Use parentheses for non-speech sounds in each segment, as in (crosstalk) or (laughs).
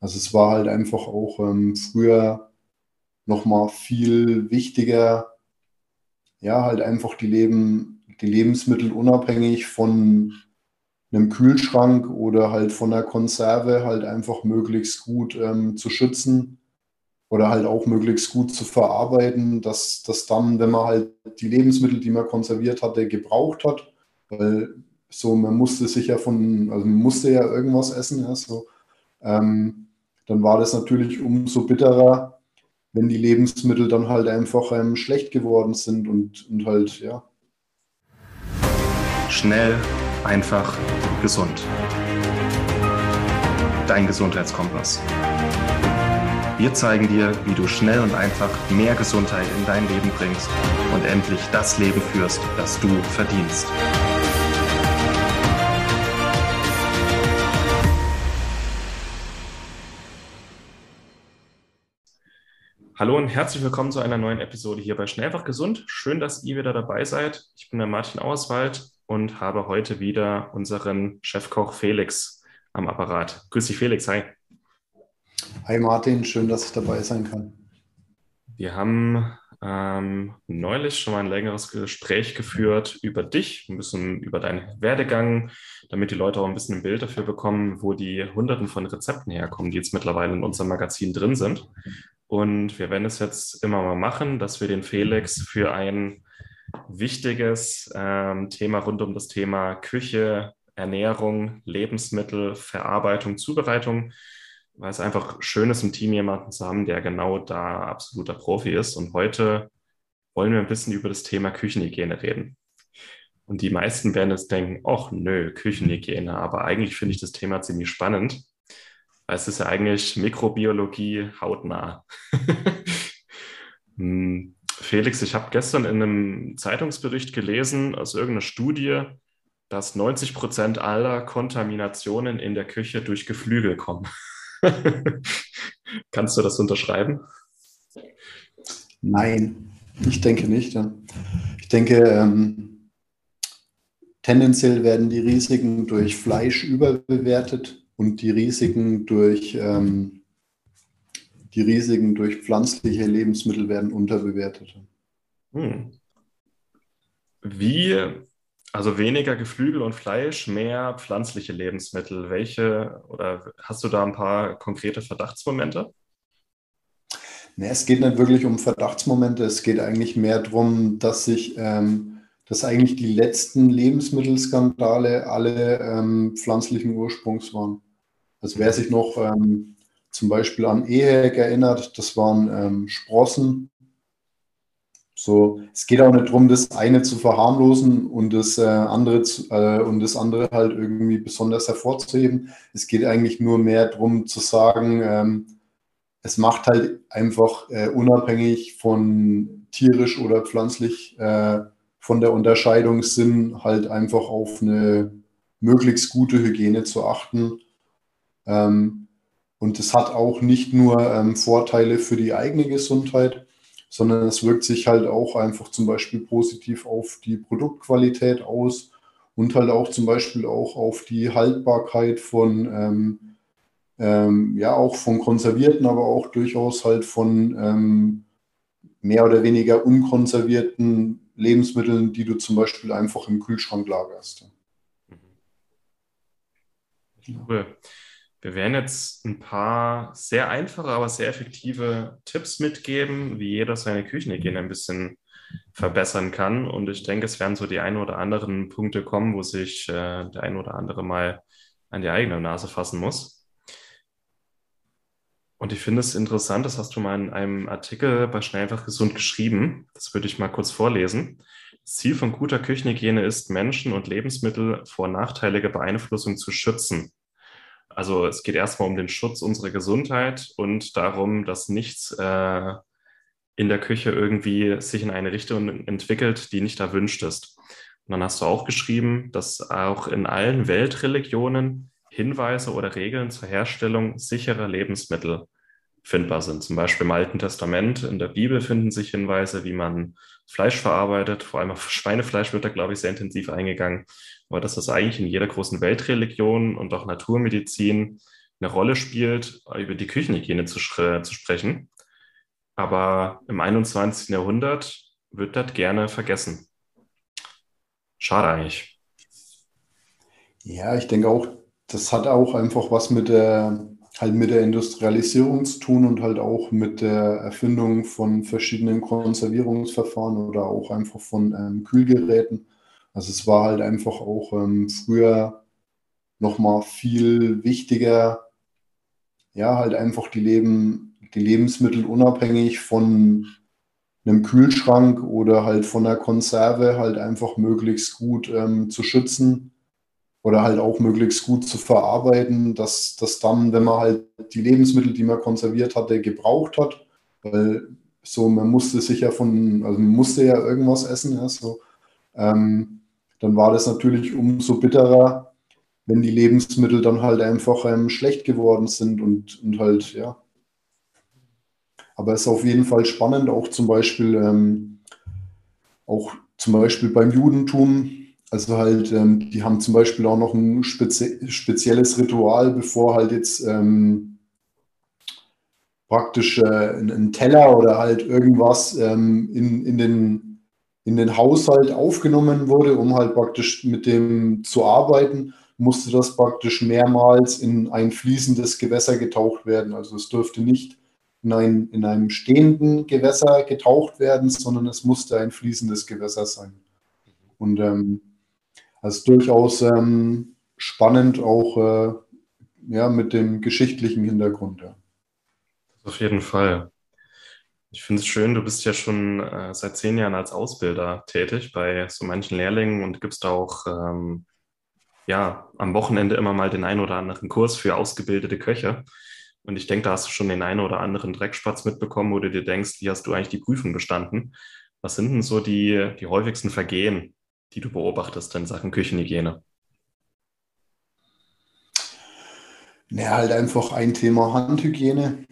Also es war halt einfach auch ähm, früher nochmal viel wichtiger, ja, halt einfach die, Leben, die Lebensmittel unabhängig von einem Kühlschrank oder halt von der Konserve halt einfach möglichst gut ähm, zu schützen oder halt auch möglichst gut zu verarbeiten, dass, dass dann, wenn man halt die Lebensmittel, die man konserviert hatte, gebraucht hat, weil so, man musste sich ja von, also man musste ja irgendwas essen, ja, so, ähm, dann war das natürlich umso bitterer, wenn die Lebensmittel dann halt einfach ähm, schlecht geworden sind und, und halt, ja. Schnell, einfach, gesund. Dein Gesundheitskompass. Wir zeigen dir, wie du schnell und einfach mehr Gesundheit in dein Leben bringst und endlich das Leben führst, das du verdienst. Hallo und herzlich willkommen zu einer neuen Episode hier bei Schnellfach Gesund. Schön, dass ihr wieder dabei seid. Ich bin der Martin Auerswald und habe heute wieder unseren Chefkoch Felix am Apparat. Grüß dich, Felix. Hi. Hi Martin, schön, dass ich dabei sein kann. Wir haben ähm, neulich schon mal ein längeres Gespräch geführt über dich, ein bisschen über deinen Werdegang, damit die Leute auch ein bisschen ein Bild dafür bekommen, wo die Hunderten von Rezepten herkommen, die jetzt mittlerweile in unserem Magazin drin sind. Und wir werden es jetzt immer mal machen, dass wir den Felix für ein wichtiges ähm, Thema rund um das Thema Küche, Ernährung, Lebensmittel, Verarbeitung, Zubereitung weil es einfach schön ist, im Team jemanden zu haben, der genau da absoluter Profi ist. Und heute wollen wir ein bisschen über das Thema Küchenhygiene reden. Und die meisten werden jetzt denken, ach nö, Küchenhygiene, aber eigentlich finde ich das Thema ziemlich spannend, es ist ja eigentlich Mikrobiologie hautnah. (laughs) Hm, Felix, ich habe gestern in einem Zeitungsbericht gelesen aus irgendeiner Studie, dass 90 Prozent aller Kontaminationen in der Küche durch Geflügel kommen. (laughs) Kannst du das unterschreiben? Nein, ich denke nicht. Ich denke, ähm, tendenziell werden die Risiken durch Fleisch überbewertet und die Risiken durch, ähm, die Risiken durch pflanzliche Lebensmittel werden unterbewertet. Hm. Wie also weniger Geflügel und Fleisch, mehr pflanzliche Lebensmittel. Welche oder hast du da ein paar konkrete Verdachtsmomente? Nee, es geht nicht wirklich um Verdachtsmomente. Es geht eigentlich mehr darum, dass sich, ähm, dass eigentlich die letzten Lebensmittelskandale alle ähm, pflanzlichen Ursprungs waren. Also wer sich noch ähm, zum Beispiel an EHEC erinnert, das waren ähm, Sprossen, so, es geht auch nicht darum, das eine zu verharmlosen und das äh, andere zu, äh, und das andere halt irgendwie besonders hervorzuheben. Es geht eigentlich nur mehr darum zu sagen, ähm, es macht halt einfach äh, unabhängig von tierisch oder pflanzlich äh, von der Unterscheidung Sinn, halt einfach auf eine möglichst gute Hygiene zu achten. Ähm, und es hat auch nicht nur ähm, Vorteile für die eigene Gesundheit, sondern es wirkt sich halt auch einfach zum Beispiel positiv auf die Produktqualität aus und halt auch zum Beispiel auch auf die Haltbarkeit von, ähm, ähm, ja, auch von konservierten, aber auch durchaus halt von ähm, mehr oder weniger unkonservierten Lebensmitteln, die du zum Beispiel einfach im Kühlschrank lagerst. Cool. Wir werden jetzt ein paar sehr einfache, aber sehr effektive Tipps mitgeben, wie jeder seine Küchenhygiene ein bisschen verbessern kann. Und ich denke, es werden so die ein oder anderen Punkte kommen, wo sich äh, der ein oder andere mal an die eigene Nase fassen muss. Und ich finde es interessant, das hast du mal in einem Artikel bei Schnell einfach gesund geschrieben. Das würde ich mal kurz vorlesen. Das Ziel von guter Küchenhygiene ist, Menschen und Lebensmittel vor nachteiliger Beeinflussung zu schützen. Also es geht erstmal um den Schutz unserer Gesundheit und darum, dass nichts äh, in der Küche irgendwie sich in eine Richtung entwickelt, die nicht erwünscht ist. Und dann hast du auch geschrieben, dass auch in allen Weltreligionen Hinweise oder Regeln zur Herstellung sicherer Lebensmittel findbar sind. Zum Beispiel im Alten Testament, in der Bibel finden sich Hinweise, wie man Fleisch verarbeitet. Vor allem auf Schweinefleisch wird da, glaube ich, sehr intensiv eingegangen. Aber das ist eigentlich in jeder großen Weltreligion und auch Naturmedizin eine Rolle spielt, über die Küchenhygiene zu, zu sprechen. Aber im 21. Jahrhundert wird das gerne vergessen. Schade eigentlich. Ja, ich denke auch, das hat auch einfach was mit der, halt mit der Industrialisierung zu tun und halt auch mit der Erfindung von verschiedenen Konservierungsverfahren oder auch einfach von ähm, Kühlgeräten. Also es war halt einfach auch ähm, früher nochmal viel wichtiger, ja, halt einfach die, Leben, die Lebensmittel unabhängig von einem Kühlschrank oder halt von der Konserve halt einfach möglichst gut ähm, zu schützen oder halt auch möglichst gut zu verarbeiten, dass das dann, wenn man halt die Lebensmittel, die man konserviert hatte, gebraucht hat, weil so man musste sich ja von, also man musste ja irgendwas essen, ja, so, ähm, dann war das natürlich umso bitterer, wenn die Lebensmittel dann halt einfach ähm, schlecht geworden sind und, und halt, ja. Aber es ist auf jeden Fall spannend, auch zum Beispiel, ähm, auch zum Beispiel beim Judentum, also halt, ähm, die haben zum Beispiel auch noch ein spezi spezielles Ritual, bevor halt jetzt ähm, praktisch äh, ein, Teller oder halt irgendwas ähm, in, in, den, in den Haushalt aufgenommen wurde, um halt praktisch mit dem zu arbeiten, musste das praktisch mehrmals in ein fließendes Gewässer getaucht werden. Also es durfte nicht in, ein, in einem stehenden Gewässer getaucht werden, sondern es musste ein fließendes Gewässer sein. Und ähm, das ist durchaus ähm, spannend, auch äh, ja, mit dem geschichtlichen Hintergrund. Ja. Auf jeden Fall. Ich finde es schön, du bist ja schon äh, seit zehn Jahren als Ausbilder tätig bei so manchen Lehrlingen und gibst auch ähm, ja, am Wochenende immer mal den einen oder anderen Kurs für ausgebildete Köche. Und ich denke, da hast du schon den einen oder anderen Dreckspatz mitbekommen, wo du dir denkst, wie hast du eigentlich die Prüfung bestanden? Was sind denn so die, die häufigsten Vergehen, die du beobachtest in Sachen Küchenhygiene? Ja, halt einfach ein Thema Handhygiene.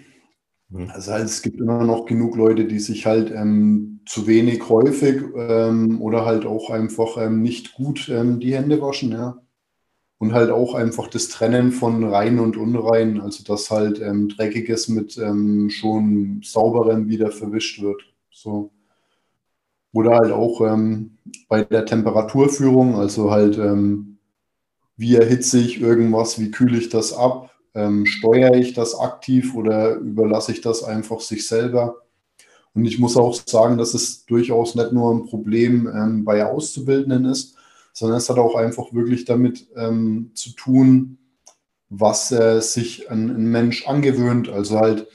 Mhm. Also halt, es gibt immer noch genug Leute, die sich halt ähm, zu wenig häufig ähm, oder halt auch einfach ähm, nicht gut ähm, die Hände waschen, ja. Und halt auch einfach das Trennen von rein und unrein, also dass halt ähm, Dreckiges mit ähm, schon sauberem wieder verwischt wird. So. Oder halt auch ähm, bei der Temperaturführung, also halt, ähm, wie erhitze ich irgendwas, wie kühle ich das ab, ähm, steuere ich das aktiv oder überlasse ich das einfach sich selber. Und ich muss auch sagen, dass es durchaus nicht nur ein Problem ähm, bei Auszubildenden ist, sondern es hat auch einfach wirklich damit ähm, zu tun, was äh, sich ein, ein, Mensch angewöhnt. Also halt,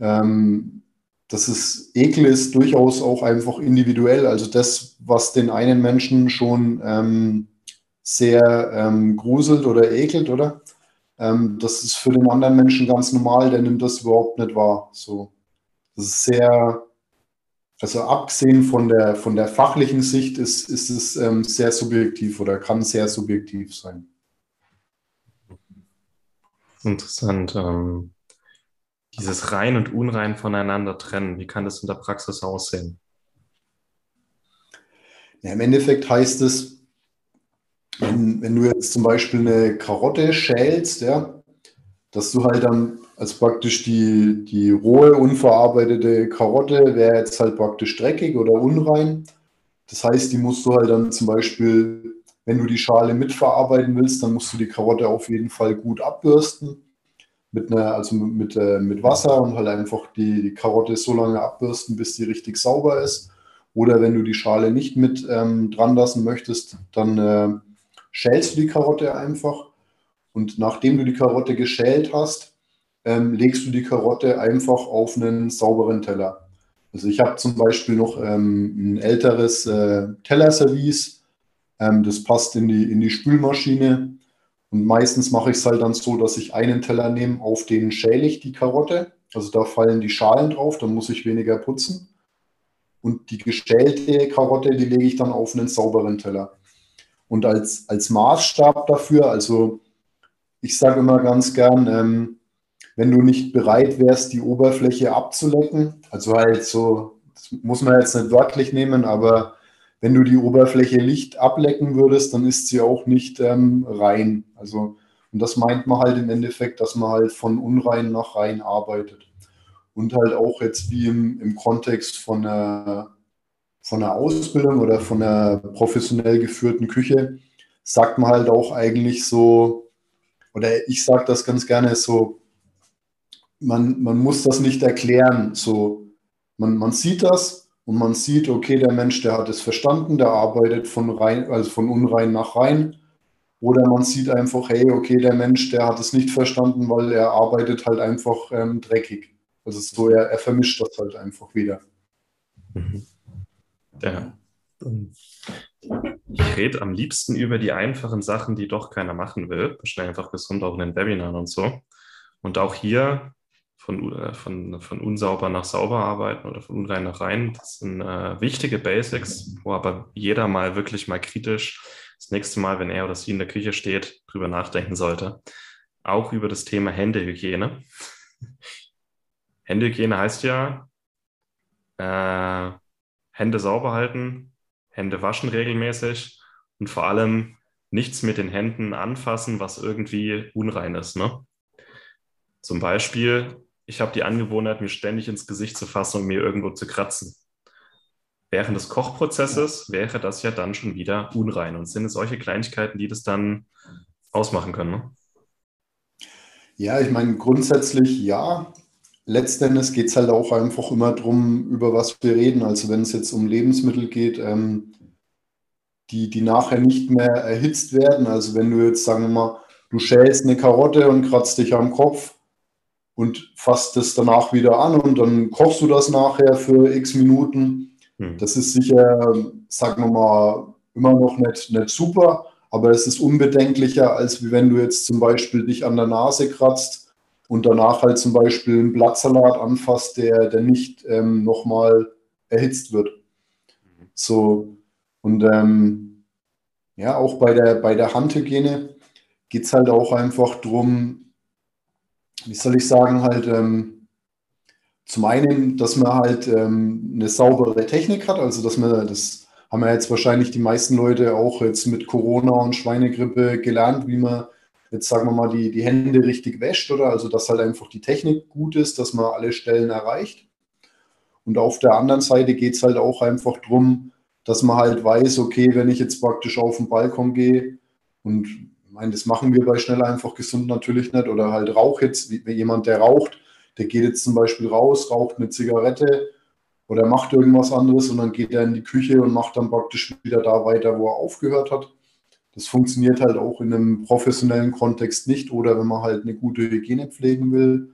ähm, das ist, Ekel ist durchaus auch einfach individuell. Also das, was den einen Menschen schon ähm, sehr ähm, gruselt oder ekelt, oder? Ähm, das ist für den anderen Menschen ganz normal, der nimmt das überhaupt nicht wahr. So. Das ist sehr, also abgesehen von der, von der fachlichen Sicht ist, ist es ähm, sehr subjektiv oder kann sehr subjektiv sein. Interessant. Ähm, dieses Rein und Unrein voneinander trennen, wie kann das in der Praxis aussehen? Ja, Im Endeffekt heißt es, wenn, wenn du jetzt zum Beispiel eine Karotte schälst, ja, dass du halt dann, also praktisch die, die rohe, unverarbeitete Karotte wäre jetzt halt praktisch dreckig oder unrein. Das heißt, die musst du halt dann zum Beispiel, wenn du die Schale mitverarbeiten willst, dann musst du die Karotte auf jeden Fall gut abbürsten mit einer, also mit, äh, mit Wasser und halt einfach die, die Karotte so lange abbürsten, bis die richtig sauber ist. Oder wenn du die Schale nicht mit ähm, dran lassen möchtest, dann äh, schälst du die Karotte einfach. Und nachdem du die Karotte geschält hast, ähm, legst du die Karotte einfach auf einen sauberen Teller. Also ich habe zum Beispiel noch ähm, ein älteres äh, Tellerservice. Ähm, das passt in die, in die Spülmaschine. Und meistens mache ich es halt dann so, dass ich einen Teller nehme, auf den schäle ich die Karotte. Also da fallen die Schalen drauf, dann muss ich weniger putzen. Und die geschälte Karotte, die lege ich dann auf einen sauberen Teller. Und als, als Maßstab dafür, also ich sage immer ganz gern, ähm, wenn du nicht bereit wärst, die Oberfläche abzulecken, also halt so, das muss man jetzt nicht wörtlich nehmen, aber wenn du die Oberfläche nicht ablecken würdest, dann ist sie auch nicht ähm, rein. Also, und das meint man halt im Endeffekt, dass man halt von unrein nach rein arbeitet. Und halt auch jetzt wie im, im Kontext von einer, von einer Ausbildung oder von einer professionell geführten Küche, sagt man halt auch eigentlich so, oder ich sage das ganz gerne so, man, man muss das nicht erklären. So, man, man sieht das und man sieht, okay, der Mensch, der hat es verstanden, der arbeitet von rein, also von unrein nach rein. Oder man sieht einfach, hey, okay, der Mensch, der hat es nicht verstanden, weil er arbeitet halt einfach ähm, dreckig. Also so, er, er vermischt das halt einfach wieder. Mhm. Ja. Ich rede am liebsten über die einfachen Sachen, die doch keiner machen will. Schnell einfach gesund auch in den Webinaren und so. Und auch hier von, äh, von, von unsauber nach sauber arbeiten oder von unrein nach rein. Das sind äh, wichtige Basics, wo aber jeder mal wirklich mal kritisch das nächste Mal, wenn er oder sie in der Küche steht, drüber nachdenken sollte. Auch über das Thema Händehygiene. (laughs) Händehygiene heißt ja, äh, Hände sauber halten, Hände waschen regelmäßig und vor allem nichts mit den Händen anfassen, was irgendwie unrein ist. Ne? Zum Beispiel ich habe die Angewohnheit, mir ständig ins Gesicht zu fassen und mir irgendwo zu kratzen. Während des Kochprozesses wäre das ja dann schon wieder unrein. Und sind es solche Kleinigkeiten, die das dann ausmachen können? Ne? Ja, ich meine, grundsätzlich ja. Letztendlich geht es halt auch einfach immer darum, über was wir reden. Also wenn es jetzt um Lebensmittel geht, ähm, die, die nachher nicht mehr erhitzt werden. Also wenn du jetzt, sagen wir mal, du schälst eine Karotte und kratzt dich am Kopf, und fasst es danach wieder an und dann kochst du das nachher für x Minuten. Hm. Das ist sicher, sagen wir mal, immer noch nicht, nicht super, aber es ist unbedenklicher, als wie wenn du jetzt zum Beispiel dich an der Nase kratzt und danach halt zum Beispiel einen Blattsalat anfasst, der, der nicht ähm, nochmal erhitzt wird. So, und ähm, ja, auch bei der, bei der Handhygiene geht es halt auch einfach darum, wie soll ich sagen, halt ähm, zum einen, dass man halt ähm, eine saubere Technik hat, also dass man das haben ja jetzt wahrscheinlich die meisten Leute auch jetzt mit Corona und Schweinegrippe gelernt, wie man jetzt sagen wir mal die, die Hände richtig wäscht, oder? Also dass halt einfach die Technik gut ist, dass man alle Stellen erreicht. Und auf der anderen Seite geht es halt auch einfach darum, dass man halt weiß, okay, wenn ich jetzt praktisch auf den Balkon gehe und meine, das machen wir bei Schnell einfach gesund natürlich nicht. Oder halt Rauch jetzt, wie jemand, der raucht, der geht jetzt zum Beispiel raus, raucht eine Zigarette oder macht irgendwas anderes und dann geht er in die Küche und macht dann praktisch wieder da weiter, wo er aufgehört hat. Das funktioniert halt auch in einem professionellen Kontext nicht oder wenn man halt eine gute Hygiene pflegen will,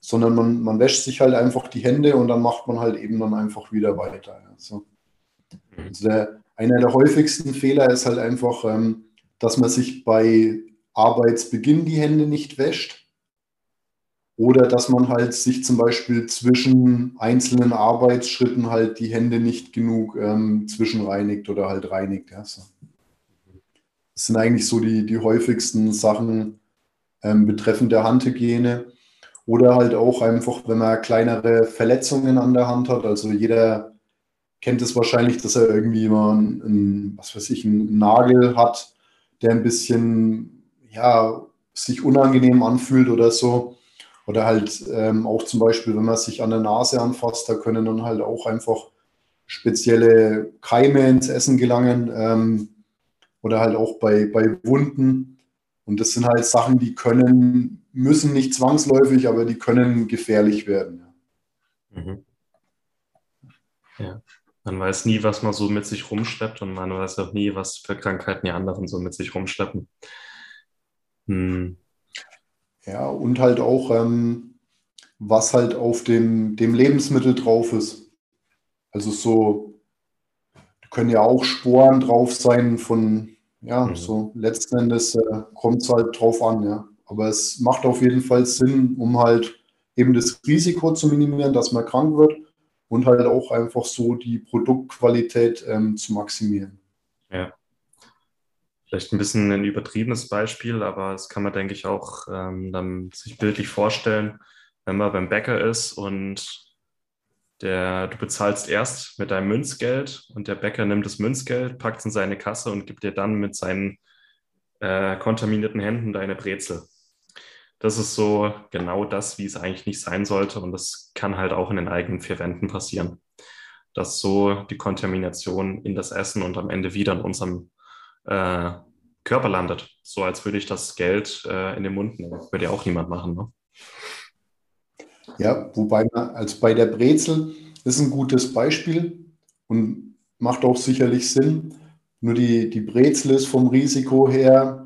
sondern man, man wäscht sich halt einfach die Hände und dann macht man halt eben dann einfach wieder weiter. Also, also der, einer der häufigsten Fehler ist halt einfach, ähm, dass man sich bei Arbeitsbeginn die Hände nicht wäscht oder dass man halt sich zum Beispiel zwischen einzelnen Arbeitsschritten halt die Hände nicht genug ähm, zwischenreinigt oder halt reinigt. Ja, so. Das sind eigentlich so die, die häufigsten Sachen ähm, betreffend der Handhygiene. Oder halt auch einfach, wenn man kleinere Verletzungen an der Hand hat. Also jeder kennt es wahrscheinlich, dass er irgendwie mal einen, was weiß ich, einen Nagel hat der ein bisschen, ja, sich unangenehm anfühlt oder so. Oder halt ähm, auch zum Beispiel, wenn man sich an der Nase anfasst, da können dann halt auch einfach spezielle Keime ins Essen gelangen ähm, oder halt auch bei, bei Wunden. Und das sind halt Sachen, die können, müssen nicht zwangsläufig, aber die können gefährlich werden. Mhm. Ja. Man weiß nie, was man so mit sich rumschleppt und man weiß auch nie, was für Krankheiten die anderen so mit sich rumschleppen. Hm. Ja, und halt auch, ähm, was halt auf dem, dem Lebensmittel drauf ist. Also so, können ja auch Sporen drauf sein von, ja, mhm. so letzten Endes äh, kommt es halt drauf an, ja. Aber es macht auf jeden Fall Sinn, um halt eben das Risiko zu minimieren, dass man krank wird und halt auch einfach so die Produktqualität ähm, zu maximieren. Ja. Vielleicht ein bisschen ein übertriebenes Beispiel, aber das kann man, denke ich, auch ähm, dann sich bildlich vorstellen, wenn man beim Bäcker ist und der, du bezahlst erst mit deinem Münzgeld und der Bäcker nimmt das Münzgeld, packt es in seine Kasse und gibt dir dann mit seinen äh, kontaminierten Händen deine Brezel. Das ist so genau das, wie es eigentlich nicht sein sollte. Und das kann halt auch in den eigenen vier Wänden passieren. Dass so die Kontamination in das Essen und am Ende wieder in unserem äh, Körper landet. So als würde ich das Geld äh, in den Mund nehmen. Würde ja auch niemand machen. Ne? Ja, wobei man, als bei der Brezel ist ein gutes Beispiel und macht auch sicherlich Sinn. Nur die, die Brezel ist vom Risiko her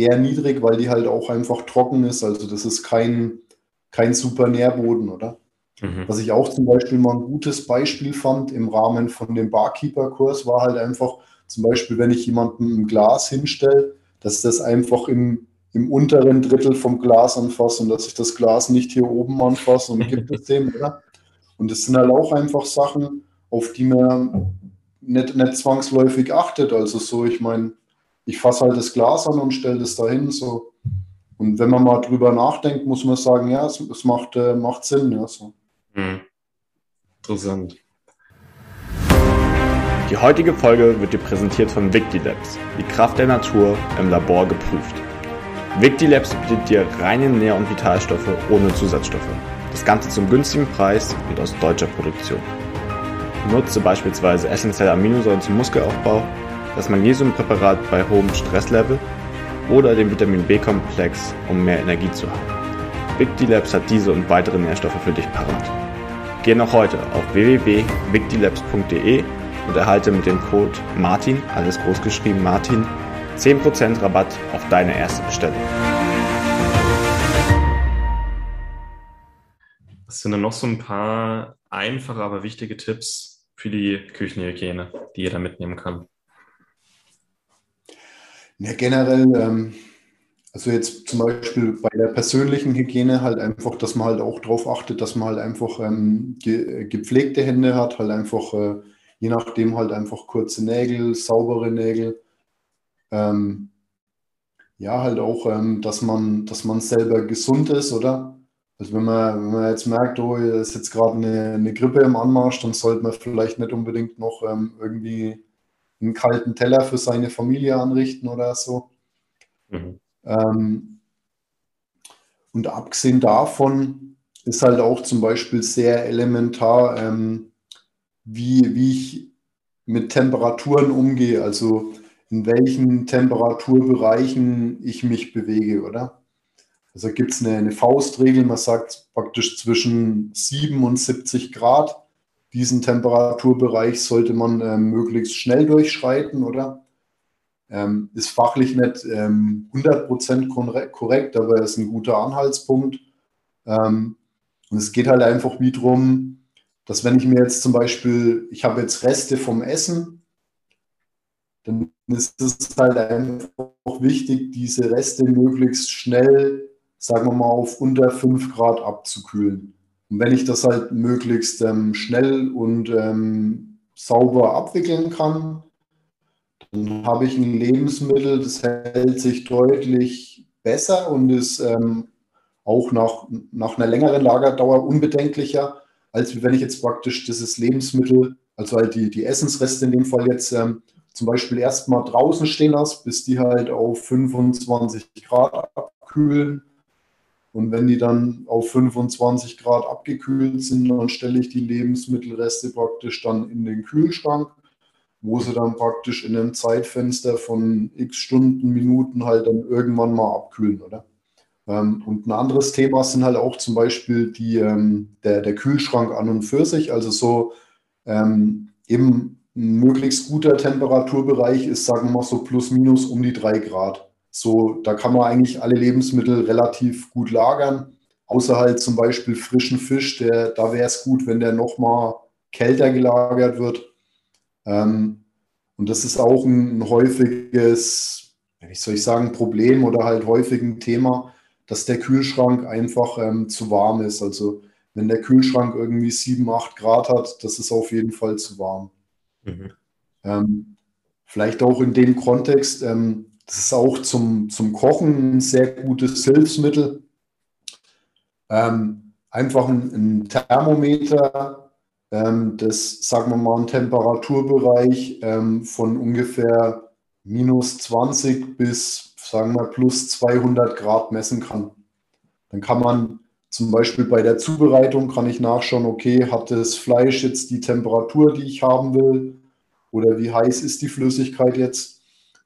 eher niedrig, weil die halt auch einfach trocken ist. Also das ist kein, kein super Nährboden, oder? Mhm. Was ich auch zum Beispiel mal ein gutes Beispiel fand im Rahmen von dem Barkeeper-Kurs, war halt einfach zum Beispiel, wenn ich jemandem ein Glas hinstelle, dass das einfach im, im unteren Drittel vom Glas anfasse und dass ich das Glas nicht hier oben anfasse und gibt es (laughs) dem, oder? Und das sind halt auch einfach Sachen, auf die man nicht, nicht zwangsläufig achtet. Also so, ich meine, ich fasse halt das Glas an und stelle das dahin. So. Und wenn man mal drüber nachdenkt, muss man sagen, ja, es, es macht, äh, macht Sinn. Ja, so. Hm. Interessant. Die heutige Folge wird dir präsentiert von Victilabs, die Kraft der Natur im Labor geprüft. Victilabs bietet dir reine Nähr- und Vitalstoffe ohne Zusatzstoffe. Das Ganze zum günstigen Preis und aus deutscher Produktion. Nutze beispielsweise essentielle Aminosäuren zum Muskelaufbau, das Magnesiumpräparat bei hohem Stresslevel oder den Vitamin B-Komplex, um mehr Energie zu haben. Victilabs hat diese und weitere Nährstoffe für dich parat. Geh noch heute auf www.victilabs.de und erhalte mit dem Code MARTIN, alles groß geschrieben Martin, 10% Rabatt auf deine erste Bestellung. Was sind denn noch so ein paar einfache, aber wichtige Tipps für die Küchenhygiene, die jeder mitnehmen kann? Ja, generell, ähm, also jetzt zum Beispiel bei der persönlichen Hygiene halt einfach, dass man halt auch darauf achtet, dass man halt einfach ähm, ge gepflegte Hände hat, halt einfach, äh, je nachdem halt einfach kurze Nägel, saubere Nägel. Ähm, ja, halt auch, ähm, dass man, dass man selber gesund ist, oder? Also wenn man, wenn man jetzt merkt, oh, ist jetzt gerade eine, eine Grippe im Anmarsch, dann sollte man vielleicht nicht unbedingt noch ähm, irgendwie einen kalten Teller für seine Familie anrichten oder so. Mhm. Ähm, und abgesehen davon ist halt auch zum Beispiel sehr elementar, ähm, wie, wie ich mit Temperaturen umgehe, also in welchen Temperaturbereichen ich mich bewege, oder? Also gibt es eine, eine, Faustregel, man sagt praktisch zwischen 7 und 70 Grad. Diesen Temperaturbereich sollte man ähm, möglichst schnell durchschreiten, oder? Ähm, ist fachlich nicht ähm, 100% korrekt, aber ist ein guter Anhaltspunkt. Ähm, und es geht halt einfach wie darum, dass wenn ich mir jetzt zum Beispiel, ich habe jetzt Reste vom Essen, dann ist es halt einfach wichtig, diese Reste möglichst schnell sagen wir mal, auf unter 5 Grad abzukühlen. Und wenn ich das halt möglichst ähm, schnell und ähm, sauber abwickeln kann, dann habe ich ein Lebensmittel, das hält sich deutlich besser und ist ähm, auch nach, nach einer längeren Lagerdauer unbedenklicher, als wenn ich jetzt praktisch dieses Lebensmittel, also halt die, die Essensreste in dem Fall jetzt ähm, zum Beispiel erstmal draußen stehen lasse, bis die halt auf 25 Grad abkühlen und wenn die dann auf 25 Grad abgekühlt sind, dann stelle ich die Lebensmittelreste praktisch dann in den Kühlschrank, wo sie dann praktisch in einem Zeitfenster von x Stunden, Minuten halt dann irgendwann mal abkühlen, oder? Ähm, und ein anderes Thema sind halt auch zum Beispiel die, ähm, der, der Kühlschrank an und für sich. Also so ähm, eben ein möglichst guter Temperaturbereich ist, sagen wir mal so plus minus um die drei Grad. So, da kann man eigentlich alle Lebensmittel relativ gut lagern, außer halt zum Beispiel frischen Fisch, der, da wäre es gut, wenn der nochmal kälter gelagert wird. Ähm, und das ist auch ein, ein häufiges, wie soll ich sagen, Problem oder halt häufig ein Thema, dass der Kühlschrank einfach ähm, zu warm ist. Also wenn der Kühlschrank irgendwie 7, 8 Grad hat, das ist auf jeden Fall zu warm. Mhm. Ähm, vielleicht auch in dem Kontext, ähm, das ist auch zum, zum Kochen ein sehr gutes Hilfsmittel. Ähm, einfach ein, ein Thermometer, ähm, das, sagen wir mal, einen Temperaturbereich ähm, von ungefähr minus 20 bis, sagen wir, plus 200 Grad messen kann. Dann kann man zum Beispiel bei der Zubereitung kann ich nachschauen, okay, hat das Fleisch jetzt die Temperatur, die ich haben will? Oder wie heiß ist die Flüssigkeit jetzt?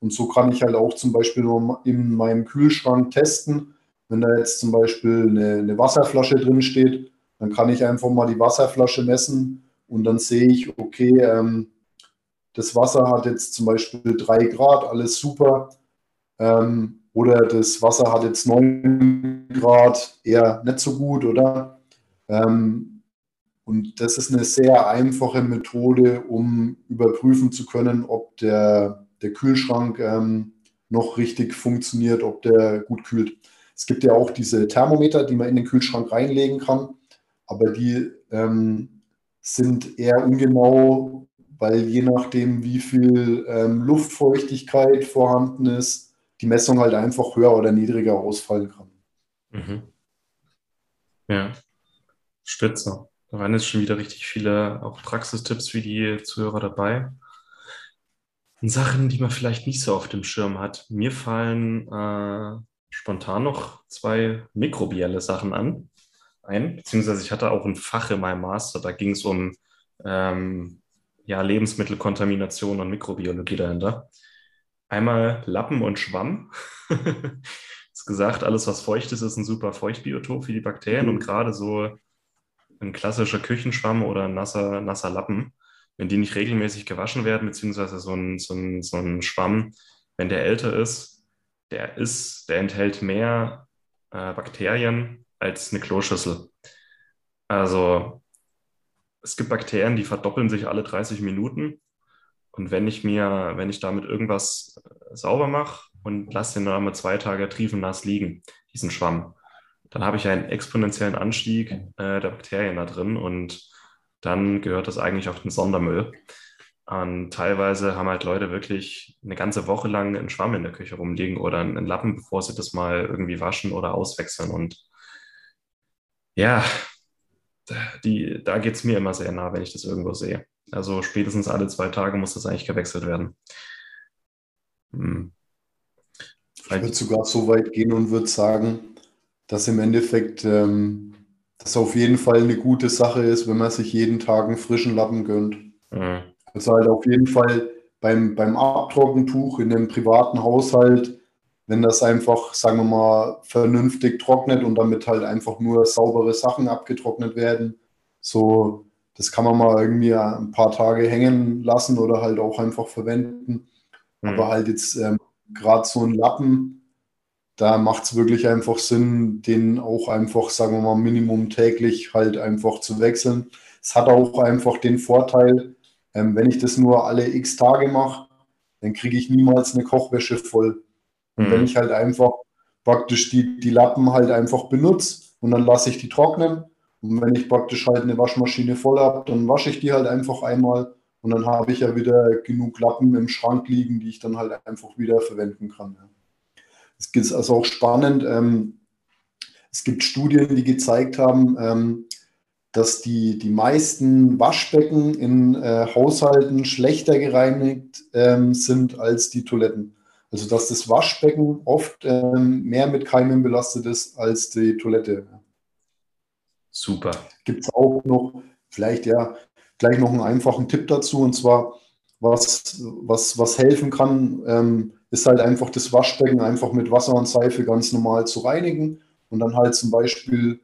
Und so kann ich halt auch zum Beispiel in meinem Kühlschrank testen. Wenn da jetzt zum Beispiel eine, eine Wasserflasche drin steht, dann kann ich einfach mal die Wasserflasche messen und dann sehe ich, okay, ähm, das Wasser hat jetzt zum Beispiel 3 Grad, alles super. Ähm, oder das Wasser hat jetzt 9 Grad, eher nicht so gut, oder? Ähm, und das ist eine sehr einfache Methode, um überprüfen zu können, ob der, der Kühlschrank ähm, noch richtig funktioniert, ob der gut kühlt. Es gibt ja auch diese Thermometer, die man in den Kühlschrank reinlegen kann, aber die ähm, sind eher ungenau, weil je nachdem, wie viel ähm, Luftfeuchtigkeit vorhanden ist, die Messung halt einfach höher oder niedriger ausfallen kann. Mhm. Ja, spitze. Da waren jetzt schon wieder richtig viele auch Praxistipps für die Zuhörer dabei. Sachen, die man vielleicht nicht so auf dem Schirm hat. Mir fallen äh, spontan noch zwei mikrobielle Sachen an. Ein, beziehungsweise ich hatte auch ein Fach in meinem Master, da ging es um ähm, ja, Lebensmittelkontamination und Mikrobiologie dahinter. Einmal Lappen und Schwamm. (laughs) ist gesagt, alles, was feucht ist, ist ein super Feuchtbiotop für die Bakterien und gerade so ein klassischer Küchenschwamm oder ein nasser, nasser Lappen, wenn die nicht regelmäßig gewaschen werden, beziehungsweise so ein, so ein, so ein Schwamm, wenn der älter ist, der ist, der enthält mehr äh, Bakterien als eine Kloschüssel. Also es gibt Bakterien, die verdoppeln sich alle 30 Minuten. Und wenn ich mir, wenn ich damit irgendwas äh, sauber mache und lasse den dann mal zwei Tage triefennass liegen, diesen Schwamm, dann habe ich einen exponentiellen Anstieg äh, der Bakterien da drin und dann gehört das eigentlich auf den Sondermüll. Und teilweise haben halt Leute wirklich eine ganze Woche lang einen Schwamm in der Küche rumliegen oder einen Lappen, bevor sie das mal irgendwie waschen oder auswechseln. Und ja, die, da geht es mir immer sehr nah, wenn ich das irgendwo sehe. Also spätestens alle zwei Tage muss das eigentlich gewechselt werden. Hm. Ich würde sogar so weit gehen und würde sagen, dass im Endeffekt ähm, das auf jeden Fall eine gute Sache ist, wenn man sich jeden Tag einen frischen Lappen gönnt. Mhm. Also halt auf jeden Fall beim, beim Abtrockentuch in einem privaten Haushalt wenn das einfach, sagen wir mal, vernünftig trocknet und damit halt einfach nur saubere Sachen abgetrocknet werden. So, das kann man mal irgendwie ein paar Tage hängen lassen oder halt auch einfach verwenden. Mhm. Aber halt jetzt ähm, gerade so ein Lappen, da macht es wirklich einfach Sinn, den auch einfach, sagen wir mal, Minimum täglich halt einfach zu wechseln. Es hat auch einfach den Vorteil, ähm, wenn ich das nur alle x Tage mache, dann kriege ich niemals eine Kochwäsche voll. Und mhm. wenn ich halt einfach praktisch die, die Lappen halt einfach benutze und dann lasse ich die trocknen. Und wenn ich praktisch halt eine Waschmaschine voll habe, dann wasche ich die halt einfach einmal und dann habe ich ja wieder genug Lappen im Schrank liegen, die ich dann halt einfach wieder verwenden kann. Es ist also auch spannend. Ähm, es gibt Studien, die gezeigt haben, ähm, dass die, die meisten Waschbecken in äh, Haushalten schlechter gereinigt ähm, sind als die Toiletten. Also dass das Waschbecken oft ähm, mehr mit Keimen belastet ist als die Toilette. Super. Gibt es auch noch, vielleicht ja, gleich noch einen einfachen Tipp dazu, und zwar, was, was, was helfen kann, ähm, ist halt einfach das Waschbecken einfach mit Wasser und Seife ganz normal zu reinigen und dann halt zum Beispiel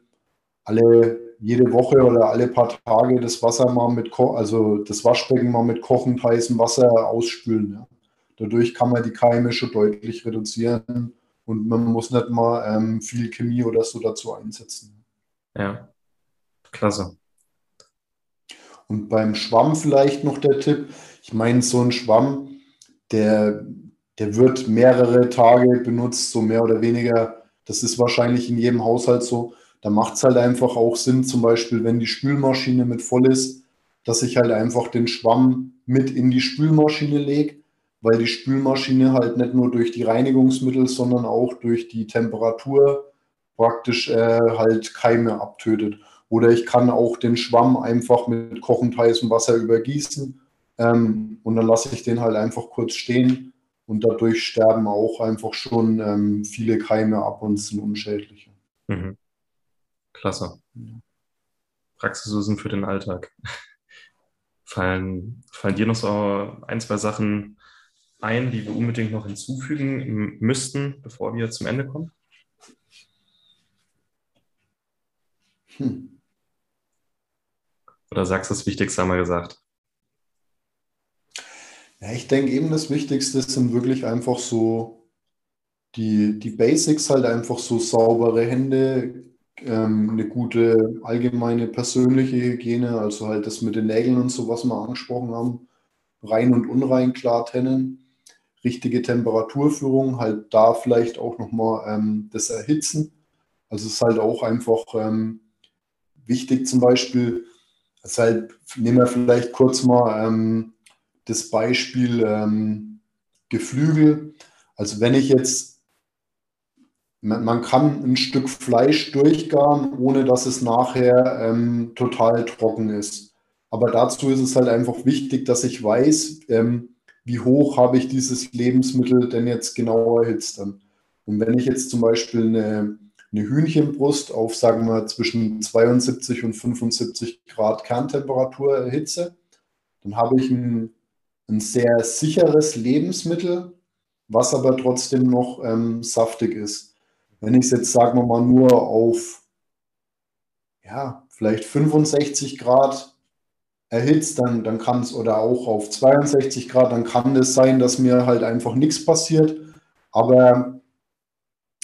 alle jede Woche oder alle paar Tage das Wasser mal mit, also das Waschbecken mal mit kochend heißem Wasser ausspülen. Ja. Dadurch kann man die Keime schon deutlich reduzieren und man muss nicht mal ähm, viel Chemie oder so dazu einsetzen. Ja, klasse. Und beim Schwamm vielleicht noch der Tipp. Ich meine, so ein Schwamm, der, der wird mehrere Tage benutzt, so mehr oder weniger. Das ist wahrscheinlich in jedem Haushalt so. Da macht es halt einfach auch Sinn, zum Beispiel, wenn die Spülmaschine mit voll ist, dass ich halt einfach den Schwamm mit in die Spülmaschine lege weil die Spülmaschine halt nicht nur durch die Reinigungsmittel, sondern auch durch die Temperatur praktisch äh, halt Keime abtötet. Oder ich kann auch den Schwamm einfach mit kochend heißem Wasser übergießen ähm, und dann lasse ich den halt einfach kurz stehen und dadurch sterben auch einfach schon ähm, viele Keime ab und sind unschädlich. Mhm. Klasse. Praxiswissen für den Alltag. Fallen, fallen dir noch so ein, zwei Sachen ein, die wir unbedingt noch hinzufügen müssten, bevor wir zum Ende kommen? Hm. Oder sagst du das Wichtigste einmal gesagt? Ja, ich denke eben, das Wichtigste sind wirklich einfach so die, die Basics, halt einfach so saubere Hände, ähm, eine gute allgemeine persönliche Hygiene, also halt das mit den Nägeln und so, was wir angesprochen haben, rein und unrein klar trennen, richtige Temperaturführung, halt da vielleicht auch nochmal ähm, das Erhitzen. Also es ist halt auch einfach ähm, wichtig zum Beispiel, deshalb nehmen wir vielleicht kurz mal ähm, das Beispiel ähm, Geflügel. Also wenn ich jetzt, man, man, kann ein Stück Fleisch durchgaren, ohne dass es nachher ähm, total trocken ist. Aber dazu ist es halt einfach wichtig, dass ich weiß, ähm, wie hoch habe ich dieses Lebensmittel denn jetzt genau erhitzt dann. Und wenn ich jetzt zum Beispiel eine, eine Hühnchenbrust auf, sagen wir, zwischen 72 und 75 Grad Kerntemperatur erhitze, dann habe ich ein ein sehr sicheres Lebensmittel, was aber trotzdem noch ähm, saftig ist. Wenn ich es jetzt, sagen wir mal, nur auf ja, vielleicht 65 Grad erhitzt, dann, dann kann es, oder auch auf 62 Grad, dann kann es sein, dass mir halt einfach nichts passiert. Aber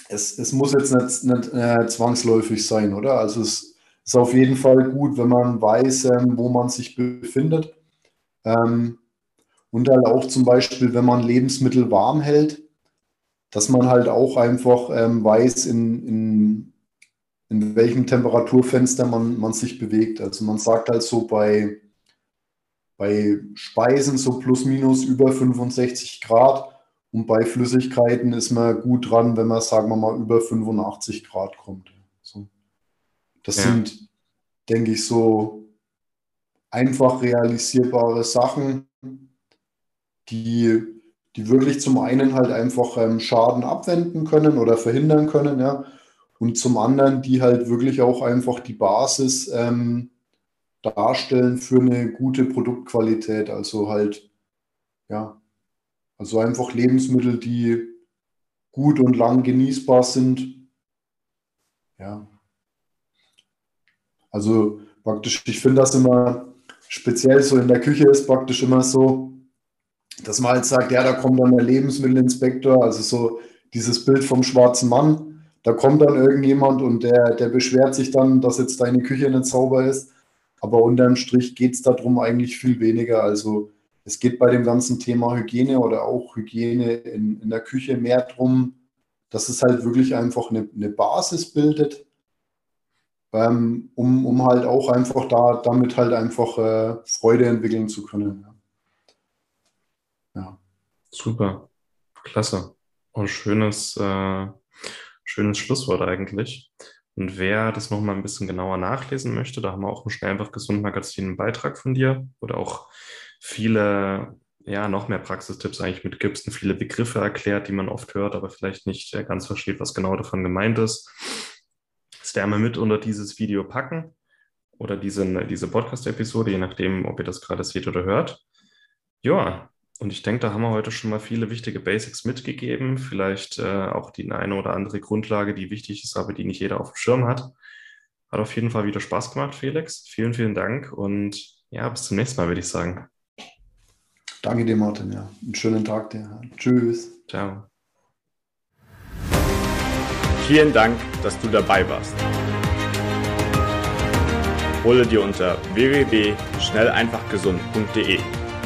es, es muss jetzt nicht, nicht äh, zwangsläufig sein, oder? Also es ist auf jeden Fall gut, wenn man weiß, ähm, wo man sich befindet. Ähm, und halt auch zum Beispiel, wenn man Lebensmittel warm hält, dass man halt auch einfach ähm, weiß, in, in, in welchem Temperaturfenster man, man sich bewegt. Also man sagt halt so bei, bei Speisen so plus minus über 65 Grad und bei Flüssigkeiten ist man gut dran, wenn man, sagen wir mal, über 85 Grad kommt. So. Das ja. sind, denke ich, so einfach realisierbare Sachen, die, die wirklich zum einen halt einfach ähm, Schaden abwenden können oder verhindern können, ja, und zum anderen, die halt wirklich auch einfach die Basis ähm, darstellen für eine gute Produktqualität. Also halt, ja, also einfach Lebensmittel, die gut und lang genießbar sind. Ja. Also praktisch, ich finde das immer speziell so in der Küche ist praktisch immer so, dass man halt sagt, ja, da kommt dann der Lebensmittelinspektor, also so dieses Bild vom schwarzen Mann, da kommt dann irgendjemand und der, der beschwert sich dann, dass jetzt deine Küche nicht sauber ist. Aber unterm Strich geht es darum eigentlich viel weniger. Also es geht bei dem ganzen Thema Hygiene oder auch Hygiene in, in der Küche mehr darum, dass es halt wirklich einfach eine, eine Basis bildet, ähm, um, um halt auch einfach da damit halt einfach äh, Freude entwickeln zu können. Ja. Super, klasse. Und schönes, äh, schönes Schlusswort eigentlich. Und wer das nochmal ein bisschen genauer nachlesen möchte, da haben wir auch im Schnell einfach gesund Magazin einen Beitrag von dir, oder auch viele, ja, noch mehr Praxistipps eigentlich mitgibst und viele Begriffe erklärt, die man oft hört, aber vielleicht nicht ganz versteht, was genau davon gemeint ist. Das werden wir mit unter dieses Video packen oder diese, diese Podcast-Episode, je nachdem, ob ihr das gerade seht oder hört. Ja, und ich denke, da haben wir heute schon mal viele wichtige Basics mitgegeben. Vielleicht äh, auch die eine oder andere Grundlage, die wichtig ist, aber die nicht jeder auf dem Schirm hat. Hat auf jeden Fall wieder Spaß gemacht, Felix. Vielen, vielen Dank und ja, bis zum nächsten Mal, würde ich sagen. Danke dir, Martin. Ja. Einen schönen Tag dir. Tschüss. Ciao. Vielen Dank, dass du dabei warst. Hole dir unter www.schnelleinfachgesund.de